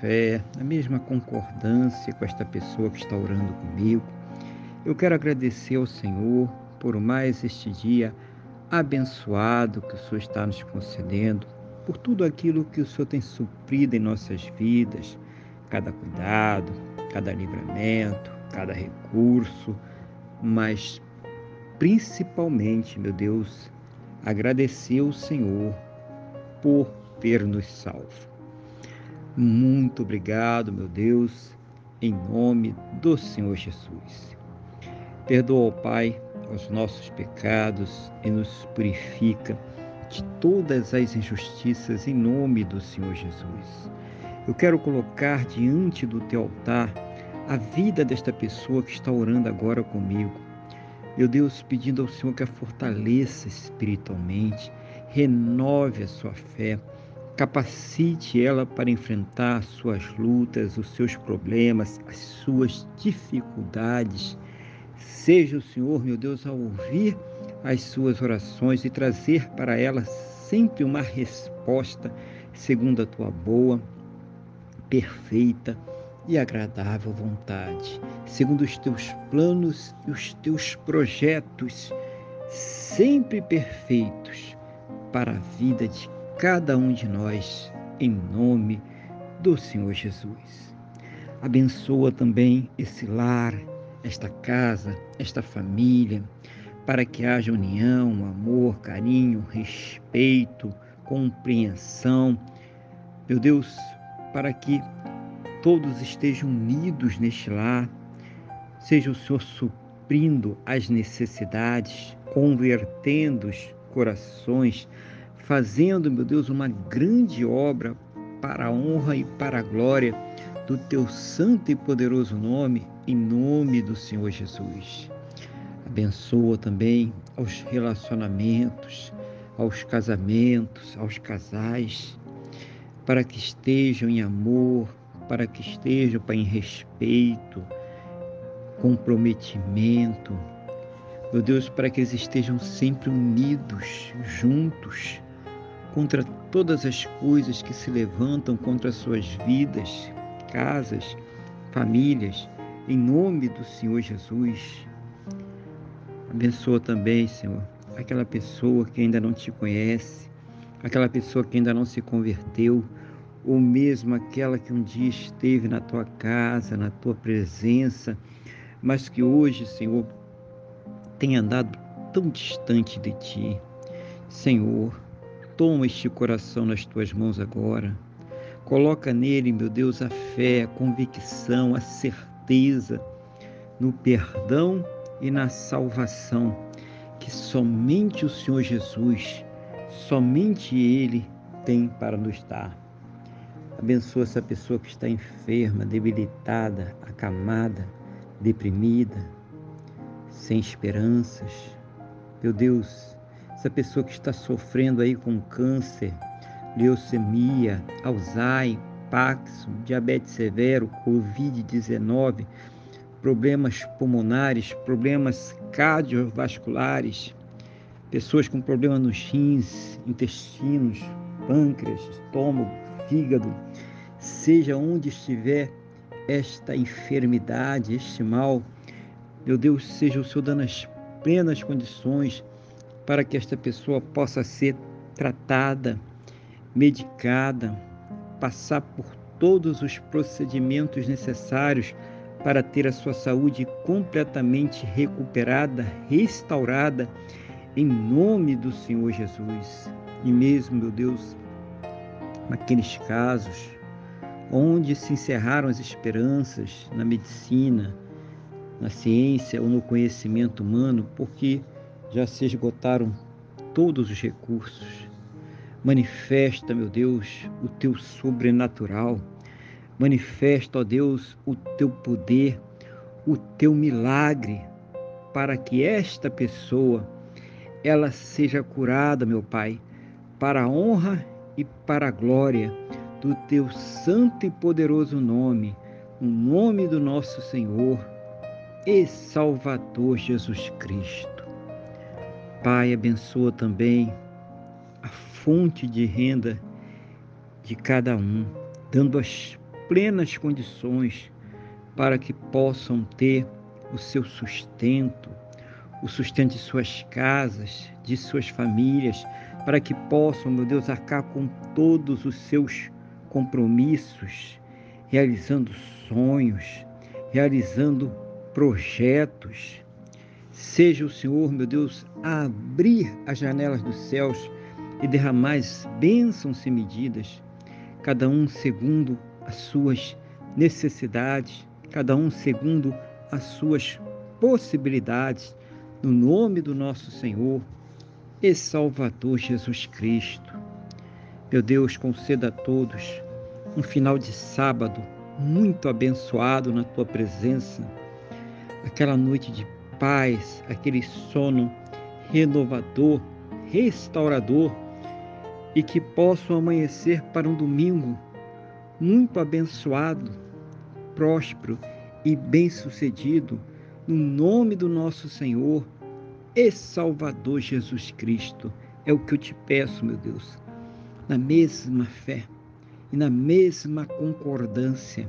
fé, na mesma concordância com esta pessoa que está orando comigo. Eu quero agradecer ao Senhor por mais este dia abençoado que o Senhor está nos concedendo, por tudo aquilo que o Senhor tem suprido em nossas vidas, cada cuidado, cada livramento, cada recurso, mas principalmente, meu Deus, agradecer ao Senhor por ter nos salvo. Muito obrigado, meu Deus, em nome do Senhor Jesus. Perdoa, Pai, os nossos pecados e nos purifica de todas as injustiças em nome do Senhor Jesus. Eu quero colocar diante do teu altar a vida desta pessoa que está orando agora comigo. Meu Deus, pedindo ao Senhor que a fortaleça espiritualmente, renove a sua fé, Capacite ela para enfrentar suas lutas, os seus problemas, as suas dificuldades. Seja o Senhor, meu Deus, a ouvir as suas orações e trazer para ela sempre uma resposta segundo a tua boa, perfeita e agradável vontade, segundo os teus planos e os teus projetos, sempre perfeitos para a vida de cada um de nós, em nome do Senhor Jesus. Abençoa também esse lar, esta casa, esta família, para que haja união, amor, carinho, respeito, compreensão. Meu Deus, para que todos estejam unidos neste lar, seja o Senhor suprindo as necessidades, convertendo os corações fazendo, meu Deus, uma grande obra para a honra e para a glória do teu santo e poderoso nome, em nome do Senhor Jesus. Abençoa também aos relacionamentos, aos casamentos, aos casais, para que estejam em amor, para que estejam em respeito, comprometimento. Meu Deus, para que eles estejam sempre unidos, juntos, contra todas as coisas que se levantam contra suas vidas, casas, famílias, em nome do Senhor Jesus. Abençoa também, Senhor, aquela pessoa que ainda não te conhece, aquela pessoa que ainda não se converteu, ou mesmo aquela que um dia esteve na tua casa, na tua presença, mas que hoje, Senhor, tem andado tão distante de ti. Senhor, Toma este coração nas tuas mãos agora. Coloca nele, meu Deus, a fé, a convicção, a certeza no perdão e na salvação que somente o Senhor Jesus, somente Ele tem para nos dar. Abençoa essa pessoa que está enferma, debilitada, acamada, deprimida, sem esperanças. Meu Deus, essa pessoa que está sofrendo aí com câncer, leucemia, Alzheimer, Parkinson, diabetes severo, Covid-19, problemas pulmonares, problemas cardiovasculares, pessoas com problemas nos rins, intestinos, pâncreas, estômago, fígado, seja onde estiver esta enfermidade, este mal, meu Deus, seja o Senhor dando as plenas condições para que esta pessoa possa ser tratada, medicada, passar por todos os procedimentos necessários para ter a sua saúde completamente recuperada, restaurada, em nome do Senhor Jesus. E mesmo, meu Deus, naqueles casos onde se encerraram as esperanças na medicina, na ciência ou no conhecimento humano, porque já se esgotaram todos os recursos. Manifesta, meu Deus, o teu sobrenatural. Manifesta, ó Deus, o teu poder, o teu milagre, para que esta pessoa ela seja curada, meu Pai, para a honra e para a glória do teu santo e poderoso nome, no nome do nosso Senhor e Salvador Jesus Cristo. Pai, abençoa também a fonte de renda de cada um, dando as plenas condições para que possam ter o seu sustento, o sustento de suas casas, de suas famílias, para que possam, meu Deus, arcar com todos os seus compromissos, realizando sonhos, realizando projetos. Seja o Senhor, meu Deus, a abrir as janelas dos céus e derramar bênçãos sem medidas, cada um segundo as suas necessidades, cada um segundo as suas possibilidades, no nome do nosso Senhor e Salvador Jesus Cristo. Meu Deus, conceda a todos um final de sábado muito abençoado na tua presença, aquela noite de paz, aquele sono renovador, restaurador e que possam amanhecer para um domingo muito abençoado, próspero e bem-sucedido, no nome do nosso Senhor e Salvador Jesus Cristo. É o que eu te peço, meu Deus, na mesma fé e na mesma concordância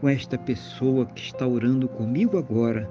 com esta pessoa que está orando comigo agora,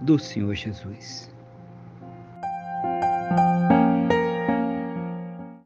do Senhor Jesus.